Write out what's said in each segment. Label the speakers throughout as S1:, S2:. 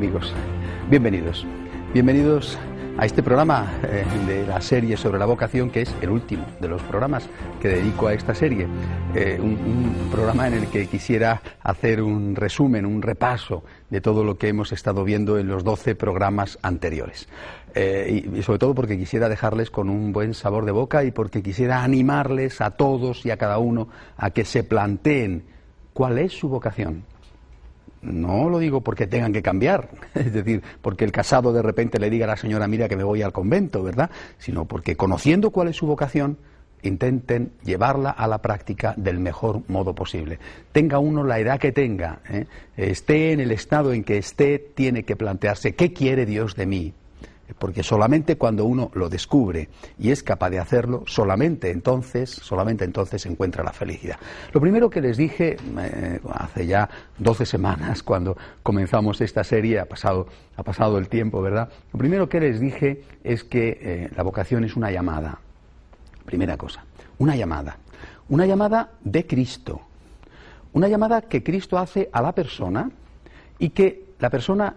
S1: Amigos, bienvenidos. Bienvenidos a este programa eh, de la serie sobre la vocación, que es el último de los programas que dedico a esta serie. Eh, un, programa en el que quisiera hacer un resumen, un repaso de todo lo que hemos estado viendo en los 12 programas anteriores. Eh, y, sobre todo porque quisiera dejarles con un buen sabor de boca y porque quisiera animarles a todos y a cada uno a que se planteen cuál es su vocación no lo digo porque tengan que cambiar, es decir, porque el casado de repente le diga a la señora, mira que me voy al convento, ¿verdad? Sino porque conociendo cuál es su vocación, intenten llevarla a la práctica del mejor modo posible. Tenga uno la edad que tenga, ¿eh? esté en el estado en que esté, tiene que plantearse, ¿qué quiere Dios de mí? Porque solamente cuando uno lo descubre y es capaz de hacerlo, solamente entonces, solamente entonces encuentra la felicidad. Lo primero que les dije eh, hace ya 12 semanas, cuando comenzamos esta serie, ha pasado, ha pasado el tiempo, ¿verdad? Lo primero que les dije es que eh, la vocación es una llamada. Primera cosa, una llamada. Una llamada de Cristo. Una llamada que Cristo hace a la persona y que la persona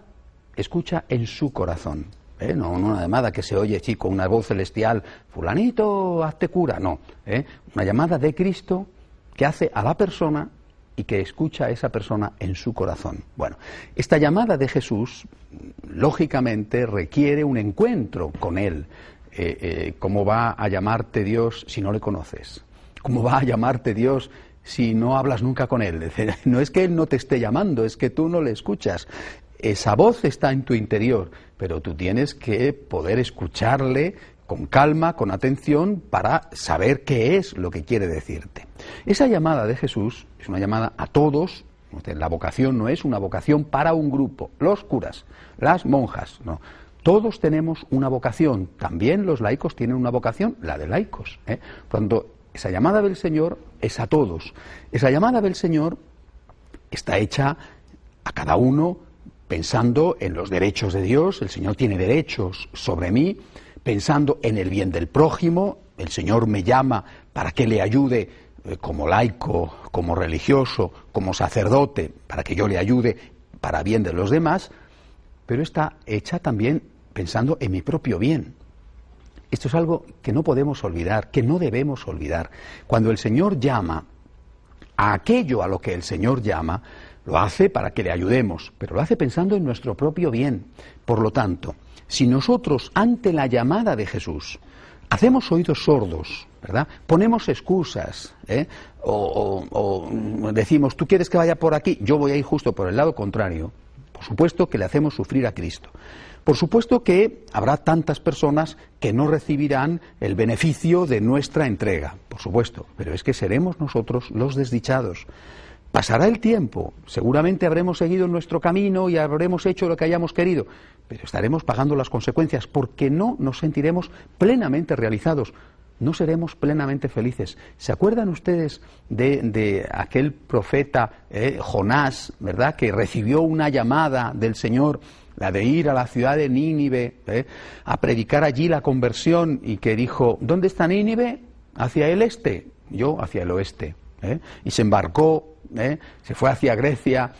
S1: escucha en su corazón. ¿Eh? no, una llamada que se oye, chico, una voz celestial, fulanito, hazte cura, no, ¿eh? una llamada de Cristo que hace a la persona y que escucha a esa persona en su corazón. Bueno, esta llamada de Jesús, lógicamente, requiere un encuentro con Él. Eh, ¿Cómo va a llamarte Dios si no le conoces? ¿Cómo va a llamarte Dios si no hablas nunca con Él? No es que Él no te esté llamando, es que tú no le escuchas. Esa voz está en tu interior, pero tú tienes que poder escucharle con calma, con atención, para saber qué es lo que quiere decirte. Esa llamada de Jesús es una llamada a todos. La vocación no es una vocación para un grupo, los curas, las monjas, no. Todos tenemos una vocación, también los laicos tienen una vocación, la de laicos. ¿eh? Tanto, esa llamada del Señor es a todos. Esa llamada del Señor está hecha a cada uno pensando en los derechos de Dios, el Señor tiene derechos sobre mí, pensando en el bien del prójimo, el Señor me llama para que le ayude eh, como laico, como religioso, como sacerdote, para que yo le ayude para bien de los demás, pero está hecha también pensando en mi propio bien. Esto es algo que no podemos olvidar, que no debemos olvidar. Cuando el Señor llama a aquello a lo que el Señor llama, lo hace para que le ayudemos, pero lo hace pensando en nuestro propio bien. Por lo tanto, si nosotros ante la llamada de Jesús hacemos oídos sordos, ¿verdad? Ponemos excusas, ¿eh? o, o, o decimos, tú quieres que vaya por aquí, yo voy a ir justo por el lado contrario, por supuesto que le hacemos sufrir a Cristo. Por supuesto que habrá tantas personas que no recibirán el beneficio de nuestra entrega, por supuesto, pero es que seremos nosotros los desdichados. Pasará el tiempo, seguramente habremos seguido nuestro camino y habremos hecho lo que hayamos querido, pero estaremos pagando las consecuencias porque no nos sentiremos plenamente realizados, no seremos plenamente felices. ¿Se acuerdan ustedes de, aquel profeta eh, Jonás, verdad, que recibió una llamada del Señor, la de ir a la ciudad de Nínive, eh, a predicar allí la conversión y que dijo, ¿dónde está Nínive? Hacia el este, yo hacia el oeste. Eh, y se embarcó ¿eh? se fue hacia Grecia,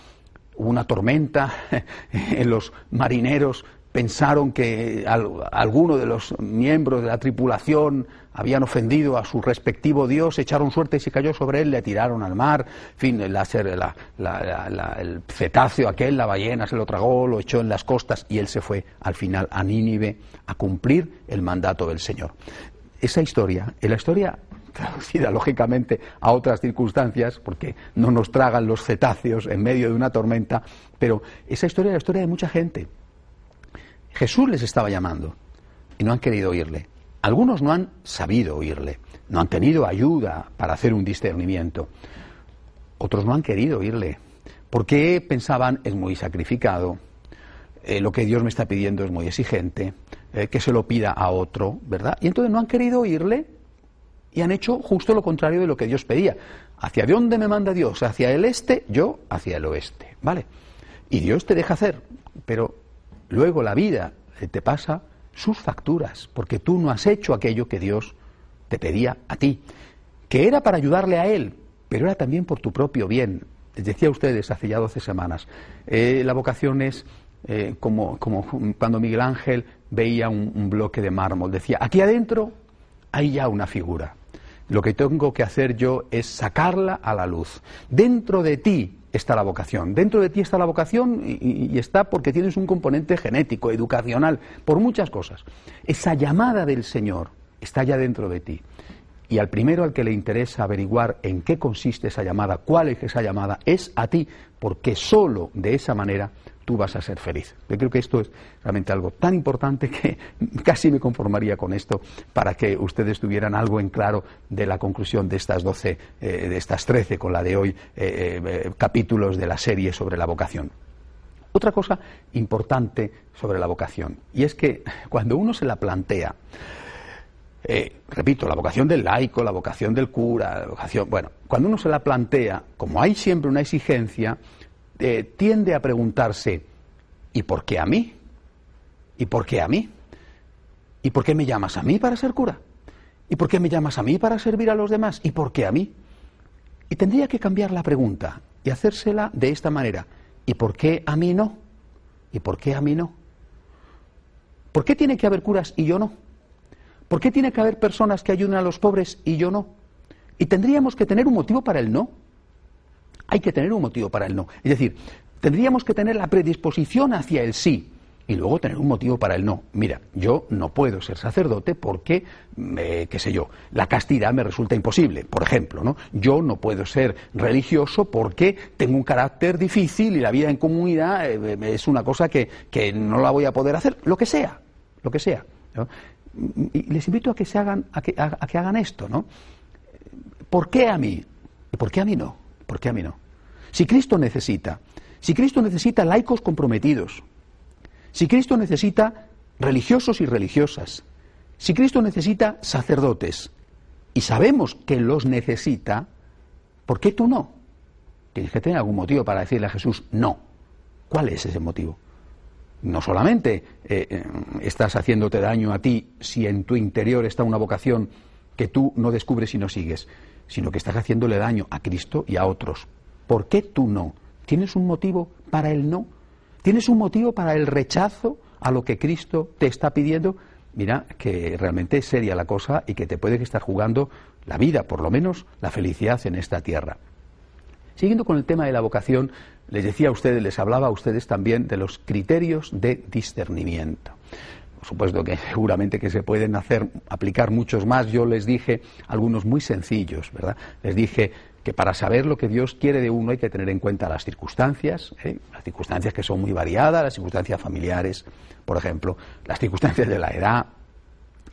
S1: hubo una tormenta, en los marineros pensaron que alguno de los miembros de la tripulación habían ofendido a su respectivo dios, echaron suerte y se cayó sobre él, le tiraron al mar, en fin, el, el cetáceo aquel, la ballena se lo tragó, lo echó en las costas y él se fue al final a Nínive a cumplir el mandato del Señor. Esa historia, la historia traducida lógicamente a otras circunstancias, porque no nos tragan los cetáceos en medio de una tormenta, pero esa historia es la historia de mucha gente. Jesús les estaba llamando y no han querido oírle. Algunos no han sabido oírle, no han tenido ayuda para hacer un discernimiento. Otros no han querido oírle, porque pensaban es muy sacrificado, eh, lo que Dios me está pidiendo es muy exigente, eh, que se lo pida a otro, ¿verdad? Y entonces no han querido oírle y han hecho justo lo contrario de lo que Dios pedía. ¿Hacia dónde me manda Dios? ¿Hacia el este? Yo hacia el oeste. ¿Vale? Y Dios te deja hacer, pero luego la vida te pasa sus facturas, porque tú no has hecho aquello que Dios te pedía a ti, que era para ayudarle a Él, pero era también por tu propio bien. Les decía a ustedes hace ya 12 semanas, eh, la vocación es eh, como, cuando Miguel Ángel veía un, bloque de mármol. Decía, aquí adentro hay ya una figura. Lo que tengo que hacer yo es sacarla a la luz. Dentro de ti está la vocación. Dentro de ti está la vocación y, está porque tienes un componente genético, educacional, por muchas cosas. Esa llamada del Señor está ya dentro de ti. Y al primero al que le interesa averiguar en qué consiste esa llamada, cuál es esa llamada, es a ti, porque solo de esa manera tú vas a ser feliz. Yo creo que esto es realmente algo tan importante que casi me conformaría con esto para que ustedes tuvieran algo en claro de la conclusión de estas 12, eh, de estas 13 con la de hoy, eh, eh, capítulos de la serie sobre la vocación. Otra cosa importante sobre la vocación, y es que cuando uno se la plantea, repito, la vocación del laico, la vocación del cura, la vocación, bueno, cuando uno se la plantea, como hay siempre una exigencia, eh, tiende a preguntarse, ¿y por qué a mí? ¿Y por qué a mí? ¿Y por qué me llamas a mí para ser cura? ¿Y por qué me llamas a mí para servir a los demás? ¿Y por qué a mí? Y tendría que cambiar la pregunta y hacérsela de esta manera. ¿Y por qué a mí no? ¿Y por qué a mí no? ¿Por qué tiene que haber curas y yo no? ¿Por qué tiene que haber personas que ayuden a los pobres y yo no? Y tendríamos que tener un motivo para el no. Hay que tener un motivo para el no. Es decir, tendríamos que tener la predisposición hacia el sí y luego tener un motivo para el no. Mira, yo no puedo ser sacerdote porque, qué sé yo, la castidad me resulta imposible, por ejemplo, ¿no? Yo no puedo ser religioso porque tengo un carácter difícil y la vida en comunidad eh, es una cosa que, no la voy a poder hacer, lo que sea, lo que sea. Y les invito a que se hagan, a que, a que hagan esto, ¿no? ¿Por qué a mí? ¿Y por qué a mí no? ¿Por qué a mí no? Si Cristo necesita, si Cristo necesita laicos comprometidos, si Cristo necesita religiosos y religiosas, si Cristo necesita sacerdotes, y sabemos que los necesita, ¿por qué tú no? Tienes que tener algún motivo para decirle a Jesús no. ¿Cuál es ese motivo? No solamente eh, eh, estás haciéndote daño a ti si en tu interior está una vocación que tú no descubres y no sigues, sino que estás haciéndole daño a Cristo y a otros. ¿Por qué tú no? ¿Tienes un motivo para el no? ¿Tienes un motivo para el rechazo a lo que Cristo te está pidiendo? Mira, que realmente es seria la cosa y que te puede estar jugando la vida, por lo menos la felicidad en esta tierra. Siguiendo con el tema de la vocación, les decía a ustedes, les hablaba a ustedes también de los criterios de discernimiento por supuesto que seguramente que se pueden hacer, aplicar muchos más. Yo les dije algunos muy sencillos, ¿verdad? Les dije que para saber lo que Dios quiere de uno hay que tener en cuenta las circunstancias, ¿eh? las circunstancias que son muy variadas, las circunstancias familiares, por ejemplo, las circunstancias de la edad,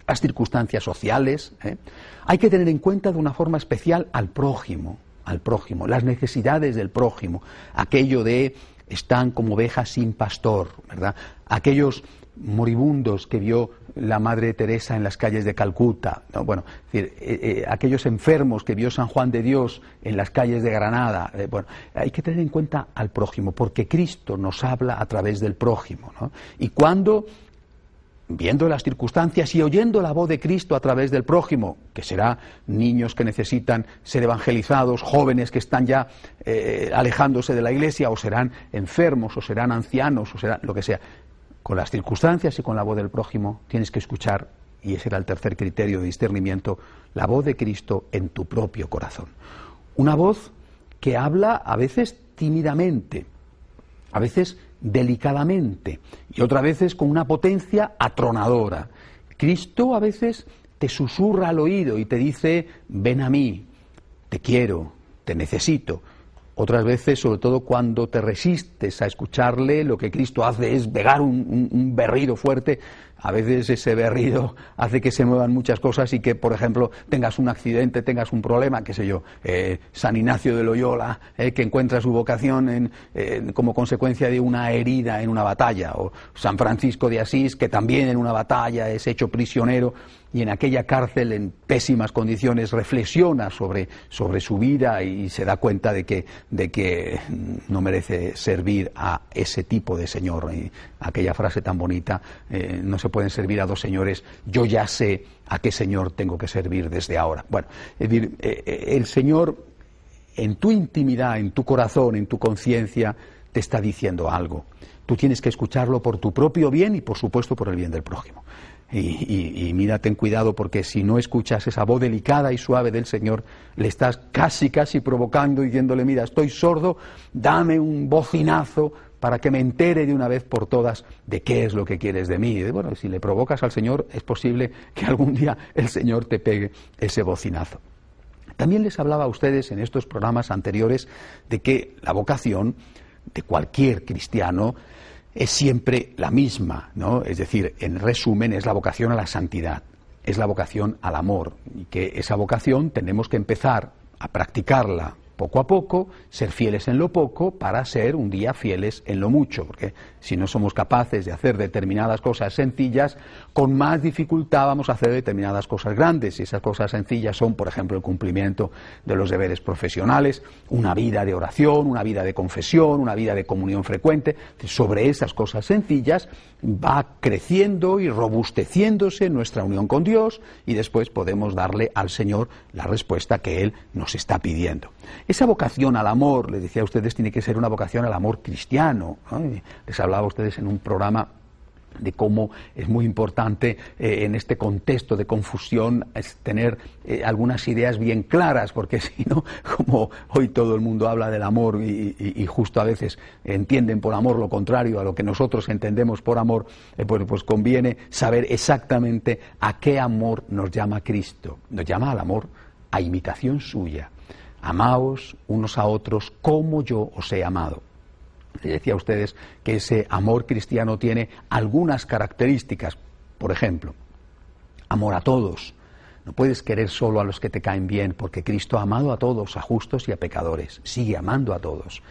S1: las circunstancias sociales. ¿eh? Hay que tener en cuenta de una forma especial al prójimo, al prójimo, las necesidades del prójimo, aquello de están como ovejas sin pastor, ¿verdad? Aquellos moribundos que vio la Madre Teresa en las calles de Calcuta, bueno, eh, eh, aquellos enfermos que vio San Juan de Dios en las calles de Granada, eh, bueno, hay que tener en cuenta al prójimo, porque Cristo nos habla a través del prójimo. Y cuando viendo las circunstancias y oyendo la voz de Cristo a través del prójimo, que será niños que necesitan ser evangelizados, jóvenes que están ya alejándose de la iglesia, o serán enfermos, o serán ancianos, o será lo que sea con las circunstancias y con la voz del prójimo, tienes que escuchar, y ese era el tercer criterio de discernimiento, la voz de Cristo en tu propio corazón. Una voz que habla a veces tímidamente, a veces delicadamente y otras veces con una potencia atronadora. Cristo a veces te susurra al oído y te dice, ven a mí, te quiero, te necesito. Otras veces, sobre todo cuando te resistes a escucharle, lo que Cristo hace es pegar un, berrido fuerte. A veces ese berrido hace que se muevan muchas cosas y que, por ejemplo, tengas un accidente, tengas un problema, qué sé yo, eh, San Ignacio de Loyola, eh, que encuentra su vocación como consecuencia de una herida en una batalla, o San Francisco de Asís, que también en una batalla es hecho prisionero y en aquella cárcel en pésimas condiciones reflexiona sobre, sobre su vida y se da cuenta de que, de que no merece servir a ese tipo de señor. Y aquella frase tan bonita, eh, no se pueden servir a dos señores, yo ya sé a qué señor tengo que servir desde ahora. Bueno, es decir, eh, eh, el Señor en tu intimidad, en tu corazón, en tu conciencia, te está diciendo algo. Tú tienes que escucharlo por tu propio bien y por supuesto por el bien del prójimo. Y, y, mira, ten cuidado porque si no escuchas esa voz delicada y suave del Señor, le estás casi, casi provocando, diciéndole, mira, estoy sordo, dame un bocinazo para que me entere de una vez por todas de qué es lo que quieres de mí. Y bueno, si le provocas al Señor, es posible que algún día el Señor te pegue ese bocinazo. También les hablaba a ustedes en estos programas anteriores de que la vocación de cualquier cristiano es siempre la misma, ¿no? Es decir, en resumen, es la vocación a la santidad, es la vocación al amor, y que esa vocación tenemos que empezar a practicarla poco a poco, ser fieles en lo poco para ser un día fieles en lo mucho, porque si no somos capaces de hacer determinadas cosas sencillas, con más dificultad vamos a hacer determinadas cosas grandes. Y esas cosas sencillas son, por ejemplo, el cumplimiento de los deberes profesionales, una vida de oración, una vida de confesión, una vida de comunión frecuente. Sobre esas cosas sencillas va creciendo y robusteciéndose nuestra unión con Dios y después podemos darle al Señor la respuesta que Él nos está pidiendo. Esa vocación al amor, le decía a ustedes, tiene que ser una vocación al amor cristiano. Les hablaba a ustedes en un programa de cómo es muy importante eh, en este contexto de confusión tener eh, algunas ideas bien claras, porque si no, como hoy todo el mundo habla del amor y, justo a veces entienden por amor lo contrario a lo que nosotros entendemos por amor, eh, pues, pues conviene saber exactamente a qué amor nos llama Cristo. Nos llama al amor a imitación suya amaos unos a otros como yo os he amado. Le decía a ustedes que ese amor cristiano tiene algunas características. Por ejemplo, amor a todos. No puedes querer solo a los que te caen bien, porque Cristo ha amado a todos, a justos y a pecadores. Sigue amando a todos.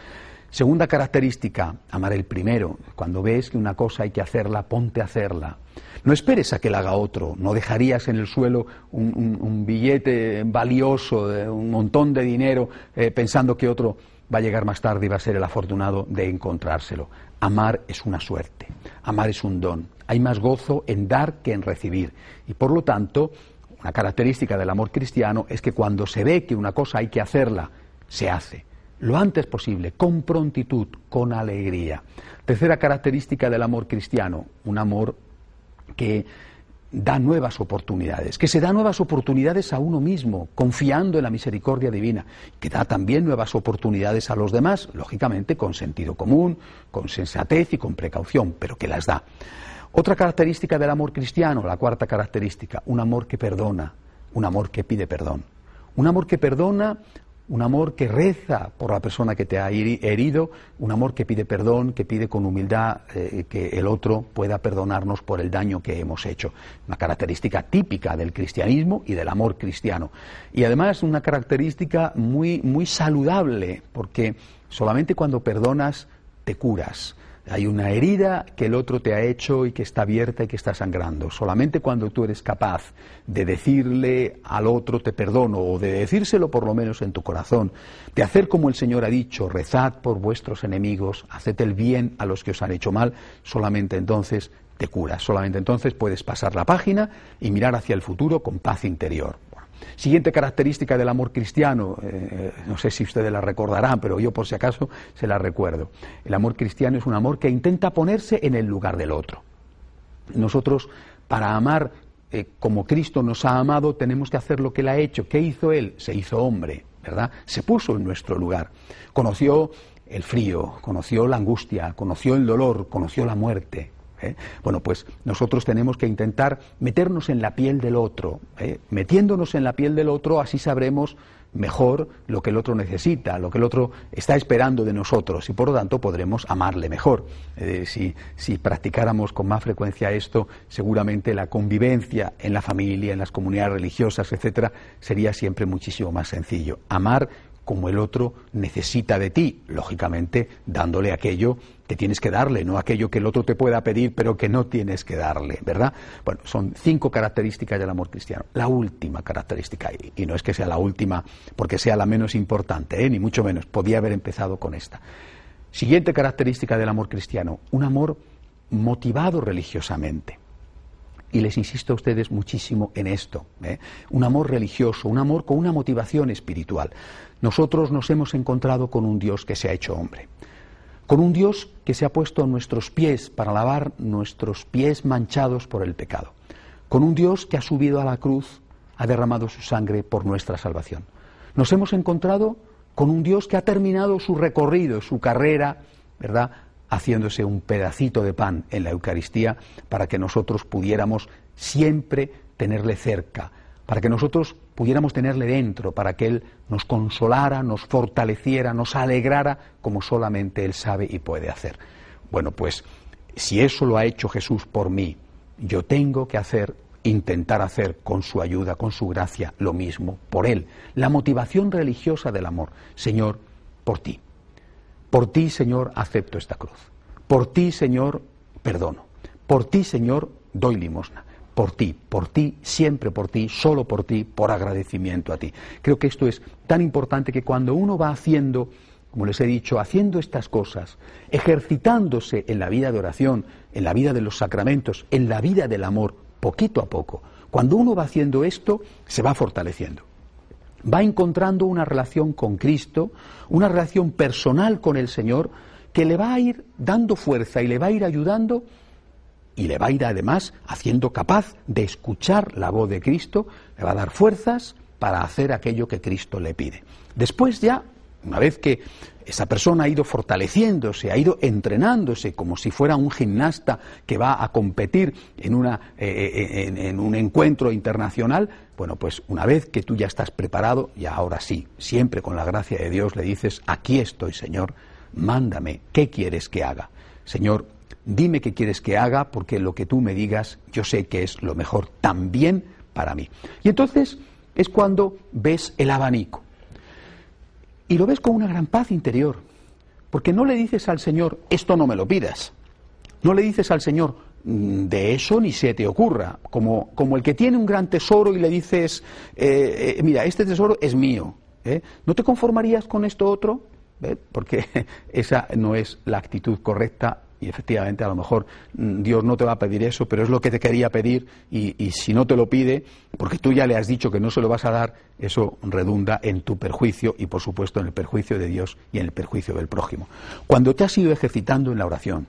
S1: Segunda característica, amar el primero. Cuando ves que una cosa hay que hacerla, ponte a hacerla. No esperes a que la haga otro. No dejarías en el suelo un, billete valioso, un montón de dinero, eh, pensando que otro va a llegar más tarde y va a ser el afortunado de encontrárselo. Amar es una suerte. Amar es un don. Hay más gozo en dar que en recibir. Y por lo tanto, una característica del amor cristiano es que cuando se ve que una cosa hay que hacerla, se hace lo antes posible, con prontitud, con alegría. Tercera característica del amor cristiano, un amor que da nuevas oportunidades, que se da nuevas oportunidades a uno mismo, confiando en la misericordia divina, que da también nuevas oportunidades a los demás, lógicamente con sentido común, con sensatez y con precaución, pero que las da. Otra característica del amor cristiano, la cuarta característica, un amor que perdona, un amor que pide perdón. Un amor que perdona un amor que reza por la persona que te ha herido, un amor que pide perdón, que pide con humildad eh, que el otro pueda perdonarnos por el daño que hemos hecho. Una característica típica del cristianismo y del amor cristiano. Y además una característica muy, muy saludable, porque solamente cuando perdonas te curas. Hay una herida que el otro te ha hecho y que está abierta y que está sangrando. Solamente cuando tú eres capaz de decirle al otro te perdono o de decírselo por lo menos en tu corazón, de hacer como el Señor ha dicho, rezad por vuestros enemigos, haced el bien a los que os han hecho mal, solamente entonces te curas, solamente entonces puedes pasar la página y mirar hacia el futuro con paz interior. Siguiente característica del amor cristiano, eh, no sé si ustedes la recordarán, pero yo por si acaso se la recuerdo. El amor cristiano es un amor que intenta ponerse en el lugar del otro. Nosotros, para amar eh, como Cristo nos ha amado, tenemos que hacer lo que Él ha hecho. ¿Qué hizo Él? Se hizo hombre, ¿verdad? Se puso en nuestro lugar. Conoció el frío, conoció la angustia, conoció el dolor, conoció la muerte, ¿eh? Bueno, pues nosotros tenemos que intentar meternos en la piel del otro. ¿eh? Metiéndonos en la piel del otro, así sabremos mejor lo que el otro necesita, lo que el otro está esperando de nosotros y por lo tanto podremos amarle mejor. Si, si, practicáramos con más frecuencia esto, seguramente la convivencia en la familia, en las comunidades religiosas, etcétera, sería siempre muchísimo más sencillo. Amar como el otro necesita de ti, lógicamente dándole aquello que tienes que darle, no aquello que el otro te pueda pedir, pero que no tienes que darle, ¿verdad? Bueno, son cinco características del amor cristiano. La última característica, y no es que sea la última porque sea la menos importante, ¿eh? ni mucho menos, podía haber empezado con esta. Siguiente característica del amor cristiano, un amor motivado religiosamente. Y les insisto a ustedes muchísimo en esto. ¿eh? Un amor religioso, un amor con una motivación espiritual. Nosotros nos hemos encontrado con un Dios que se ha hecho hombre con un Dios que se ha puesto a nuestros pies para lavar nuestros pies manchados por el pecado, con un Dios que ha subido a la cruz, ha derramado su sangre por nuestra salvación. Nos hemos encontrado con un Dios que ha terminado su recorrido, su carrera, ¿verdad? Haciéndose un pedacito de pan en la Eucaristía para que nosotros pudiéramos siempre tenerle cerca, para que nosotros pudiéramos tenerle dentro, para que Él nos consolara, nos fortaleciera, nos alegrara, como solamente Él sabe y puede hacer. Bueno, pues si eso lo ha hecho Jesús por mí, yo tengo que hacer, intentar hacer con su ayuda, con su gracia, lo mismo por Él. La motivación religiosa del amor. Señor, por ti. Por ti, Señor, acepto esta cruz. Por ti, Señor, perdono. Por ti, Señor, doy limosna por ti, por ti, siempre por ti, solo por ti, por agradecimiento a ti. Creo que esto es tan importante que cuando uno va haciendo, como les he dicho, haciendo estas cosas, ejercitándose en la vida de oración, en la vida de los sacramentos, en la vida del amor, poquito a poco, cuando uno va haciendo esto, se va fortaleciendo. Va encontrando una relación con Cristo, una relación personal con el Señor, que le va a ir dando fuerza y le va a ir ayudando y le va a ir además haciendo capaz de escuchar la voz de Cristo, le va a dar fuerzas para hacer aquello que Cristo le pide. Después ya, una vez que esa persona ha ido fortaleciéndose, ha ido entrenándose como si fuera un gimnasta que va a competir en, una, eh, eh, en, un encuentro internacional, bueno, pues una vez que tú ya estás preparado, y ahora sí, siempre con la gracia de Dios le dices, aquí estoy, Señor, mándame, ¿qué quieres que haga? Señor, dime qué quieres que haga, porque lo que tú me digas yo sé que es lo mejor también para mí. Y entonces es cuando ves el abanico. Y lo ves con una gran paz interior, porque no le dices al Señor, esto no me lo pidas. No le dices al Señor, mm, de eso ni se te ocurra, como, como el que tiene un gran tesoro y le dices, eh, eh, mira, este tesoro es mío. ¿eh? ¿No te conformarías con esto otro? Porque esa no es la actitud correcta y efectivamente a lo mejor mm, Dios no te va a pedir eso, pero es lo que te quería pedir y, si no te lo pide, porque tú ya le has dicho que no se lo vas a dar, eso redunda en tu perjuicio y por supuesto en el perjuicio de Dios y en el perjuicio del prójimo. Cuando te has ido ejercitando en la oración,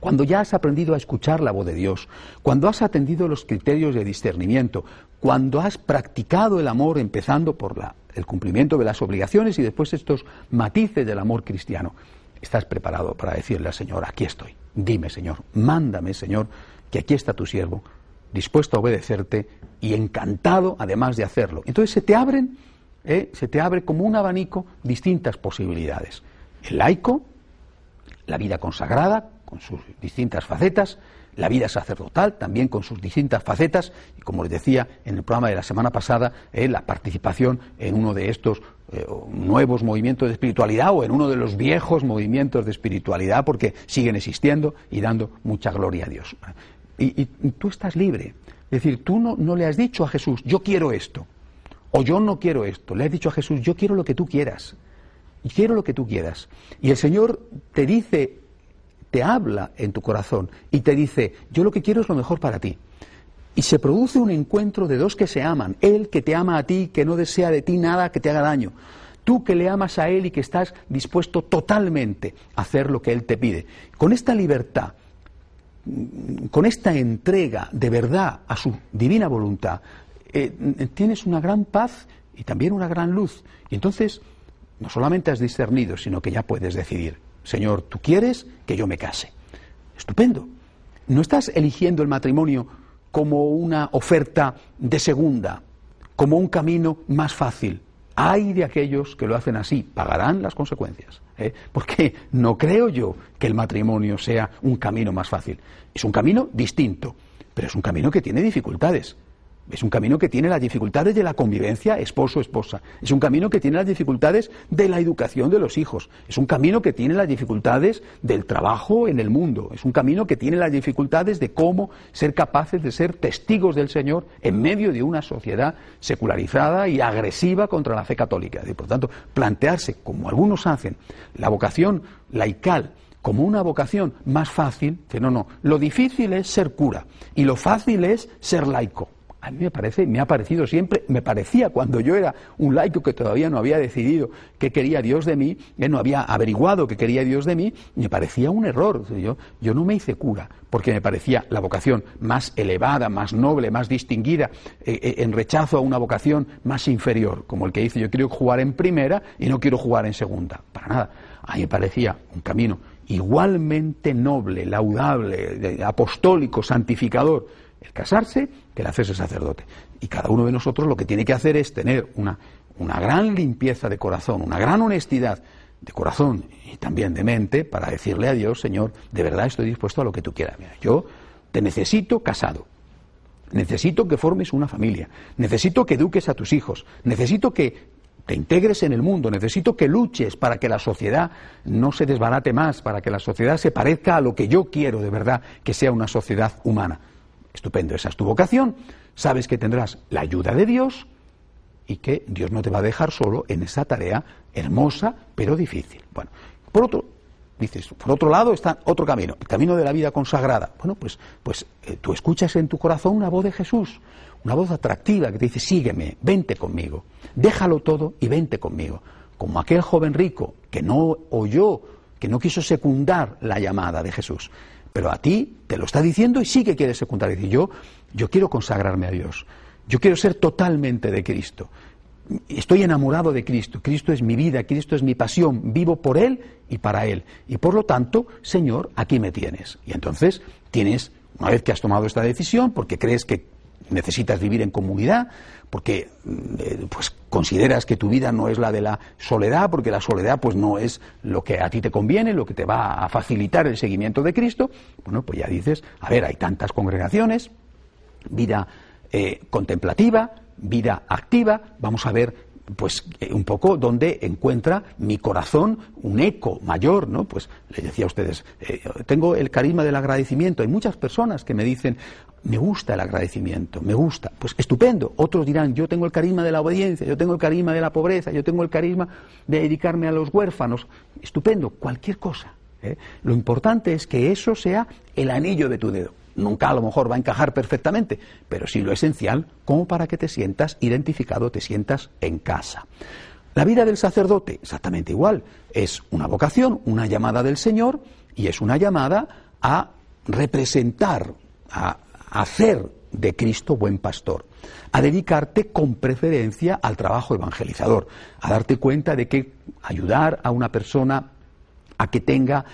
S1: cuando ya has aprendido a escuchar la voz de Dios, cuando has atendido los criterios de discernimiento, cuando has practicado el amor empezando por el cumplimiento de las obligaciones y después estos matices del amor cristiano, estás preparado para decirle al Señor, aquí estoy, dime Señor, mándame Señor, que aquí está tu siervo, dispuesto a obedecerte y encantado además de hacerlo. Entonces se te abren, ¿eh? se te abre como un abanico distintas posibilidades. El laico, la vida consagrada, con sus distintas facetas, la vida sacerdotal también con sus distintas facetas y como les decía en el programa de la semana pasada, eh, la participación en uno de estos eh, nuevos movimientos de espiritualidad o en uno de los viejos movimientos de espiritualidad porque siguen existiendo y dando mucha gloria a Dios. Y, tú estás libre. Es decir, tú no, no le has dicho a Jesús, yo quiero esto, o yo no quiero esto. Le has dicho a Jesús, yo quiero lo que tú quieras. Y quiero lo que tú quieras. Y el Señor te dice, te habla en tu corazón y te dice, yo lo que quiero es lo mejor para ti. Y se produce un encuentro de dos que se aman. Él que te ama a ti, que no desea de ti nada que te haga daño. Tú que le amas a Él y que estás dispuesto totalmente a hacer lo que Él te pide. Con esta libertad, con esta entrega de verdad a su divina voluntad, eh, tienes una gran paz y también una gran luz. Y entonces, no solamente has discernido, sino que ya puedes decidir, Señor, tú quieres que yo me case. Estupendo. No estás eligiendo el matrimonio como una oferta de segunda, como un camino más fácil. Hay de aquellos que lo hacen así, pagarán las consecuencias. ¿eh? Porque no creo yo que el matrimonio sea un camino más fácil. Es un camino distinto, pero es un camino que tiene dificultades. Es un camino que tiene las dificultades de la convivencia esposo-esposa. Es un camino que tiene las dificultades de la educación de los hijos. Es un camino que tiene las dificultades del trabajo en el mundo. Es un camino que tiene las dificultades de cómo ser capaces de ser testigos del Señor en medio de una sociedad secularizada y agresiva contra la fe católica. Y por tanto, plantearse, como algunos hacen, la vocación laical como una vocación más fácil, que no, no, lo difícil es ser cura y lo fácil es ser laico. A mí me parece, me ha parecido siempre, me parecía cuando yo era un laico que todavía no había decidido qué quería Dios de mí, que no había averiguado qué quería Dios de mí, me parecía un error. Yo, yo no me hice cura porque me parecía la vocación más elevada, más noble, más distinguida, eh, eh, en rechazo a una vocación más inferior, como el que dice yo quiero jugar en primera y no quiero jugar en segunda. Para nada. A mí me parecía un camino igualmente noble, laudable, apostólico, santificador el casarse que el hacerse sacerdote. Y cada uno de nosotros lo que tiene que hacer es tener una, una gran limpieza de corazón, una gran honestidad de corazón y también de mente para decirle a Dios, Señor, de verdad estoy dispuesto a lo que tú quieras. Mira, yo te necesito casado. Necesito que formes una familia. Necesito que eduques a tus hijos. Necesito que te integres en el mundo. Necesito que luches para que la sociedad no se desbarate más, para que la sociedad se parezca a lo que yo quiero de verdad que sea una sociedad humana. Estupendo, esa es tu vocación. Sabes que tendrás la ayuda de Dios y que Dios no te va a dejar solo en esa tarea hermosa pero difícil. Bueno, por otro, dices, por otro lado está otro camino, el camino de la vida consagrada. Bueno, pues, pues eh, tú escuchas en tu corazón una voz de Jesús, una voz atractiva que te dice, sígueme, vente conmigo, déjalo todo y vente conmigo. Como aquel joven rico que no oyó, que no quiso secundar la llamada de Jesús. Pero a ti te lo está diciendo y sí que quieres secundar. Y yo, yo quiero consagrarme a Dios. Yo quiero ser totalmente de Cristo. Estoy enamorado de Cristo. Cristo es mi vida, Cristo es mi pasión. Vivo por Él y para Él. Y por lo tanto, Señor, aquí me tienes. Y entonces tienes, una vez que has tomado esta decisión, porque crees que necesitas vivir en comunidad, porque eh, pues consideras que tu vida no es la de la soledad, porque la soledad pues no es lo que a ti te conviene, lo que te va a facilitar el seguimiento de Cristo, bueno, pues ya dices, a ver, hay tantas congregaciones, vida eh, contemplativa, vida activa, vamos a ver pues eh, un poco donde encuentra mi corazón un eco mayor, ¿no? Pues les decía a ustedes, eh, tengo el carisma del agradecimiento. Hay muchas personas que me dicen, me gusta el agradecimiento, me gusta. Pues estupendo. Otros dirán, yo tengo el carisma de la obediencia, yo tengo el carisma de la pobreza, yo tengo el carisma de dedicarme a los huérfanos. Estupendo, cualquier cosa. ¿eh? Lo importante es que eso sea el anillo de tu dedo. Nunca a lo mejor va a encajar perfectamente, pero sí lo esencial como para que te sientas identificado, te sientas en casa. La vida del sacerdote, exactamente igual, es una vocación, una llamada del Señor y es una llamada a representar, a hacer de Cristo buen pastor, a dedicarte con preferencia al trabajo evangelizador, a darte cuenta de que ayudar a una persona a que tenga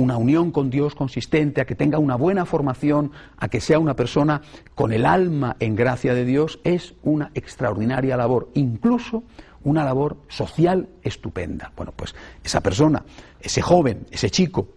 S1: una unión con Dios consistente, a que tenga una buena formación, a que sea una persona con el alma en gracia de Dios, es una extraordinaria labor, incluso una labor social estupenda. Bueno, pues esa persona, ese joven, ese chico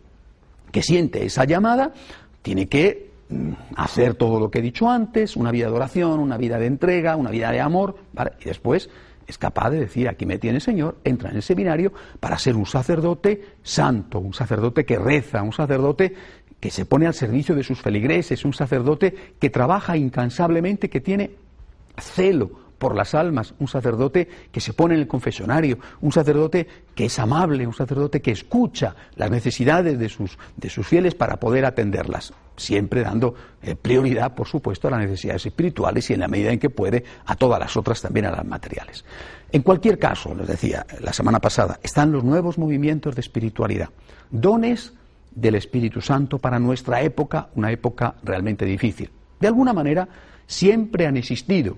S1: que siente esa llamada, tiene que mm, hacer todo lo que he dicho antes, una vida de oración, una vida de entrega, una vida de amor, y después es capaz de decir, aquí me tiene Señor, entra en el seminario para ser un sacerdote santo, un sacerdote que reza, un sacerdote que se pone al servicio de sus feligreses, un sacerdote que trabaja incansablemente, que tiene celo por las almas, un sacerdote que se pone en el confesionario, un sacerdote que es amable, un sacerdote que escucha las necesidades de sus, de sus fieles para poder atenderlas, siempre dando eh, prioridad, por supuesto, a las necesidades espirituales y en la medida en que puede a todas las otras también a las materiales. En cualquier caso, les decía la semana pasada, están los nuevos movimientos de espiritualidad, dones del Espíritu Santo para nuestra época, una época realmente difícil. De alguna manera, siempre han existido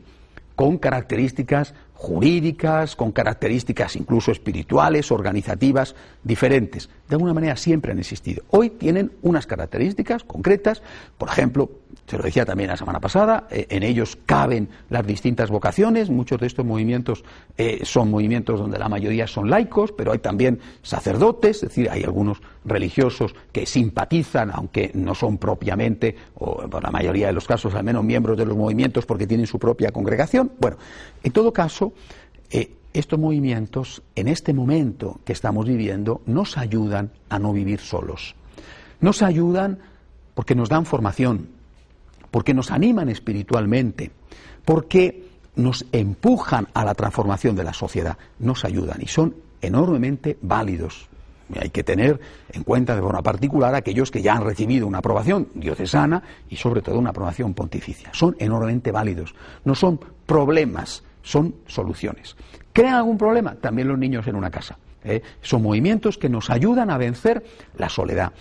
S1: con características jurídicas, con características incluso espirituales, organizativas, diferentes. De alguna manera siempre han existido. Hoy tienen unas características concretas, por ejemplo, se lo decía también la semana pasada, eh, en ellos caben las distintas vocaciones, muchos de estos movimientos eh, son movimientos donde la mayoría son laicos, pero hay también sacerdotes, es decir, hay algunos religiosos que simpatizan, aunque no son propiamente, o en la mayoría de los casos al menos miembros de los movimientos porque tienen su propia congregación. Bueno, en todo caso, eh, estos movimientos, en este momento que estamos viviendo, nos ayudan a no vivir solos. Nos ayudan porque nos dan formación, porque nos animan espiritualmente, porque nos empujan a la transformación de la sociedad, nos ayudan y son enormemente válidos. Hay que tener en cuenta de forma particular aquellos que ya han recibido una aprobación diocesana y sobre todo una aprobación pontificia. Son enormemente válidos. No son problemas, son soluciones. ¿Crean algún problema? También los niños en una casa. ¿eh? Son movimientos que nos ayudan a vencer la soledad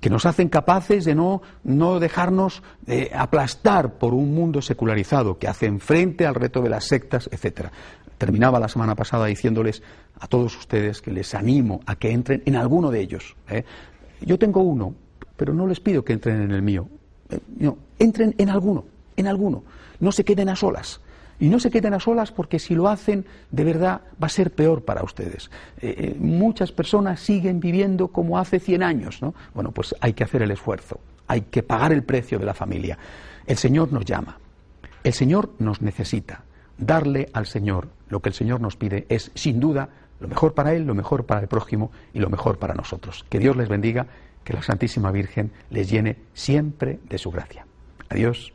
S1: que nos hacen capaces de no, no dejarnos eh, aplastar por un mundo secularizado que hace frente al reto de las sectas, etcétera. Terminaba la semana pasada diciéndoles a todos ustedes que les animo a que entren en alguno de ellos. ¿eh? Yo tengo uno, pero no les pido que entren en el mío. No, entren en alguno, en alguno. No se queden a solas. Y no se queden a solas porque si lo hacen, de verdad va a ser peor para ustedes. Eh, eh, muchas personas siguen viviendo como hace 100 años. ¿no? Bueno, pues hay que hacer el esfuerzo, hay que pagar el precio de la familia. El Señor nos llama, el Señor nos necesita. Darle al Señor lo que el Señor nos pide es, sin duda, lo mejor para Él, lo mejor para el prójimo y lo mejor para nosotros. Que Dios les bendiga, que la Santísima Virgen les llene siempre de su gracia. Adiós,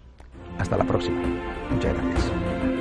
S1: hasta la próxima. Muchas gracias.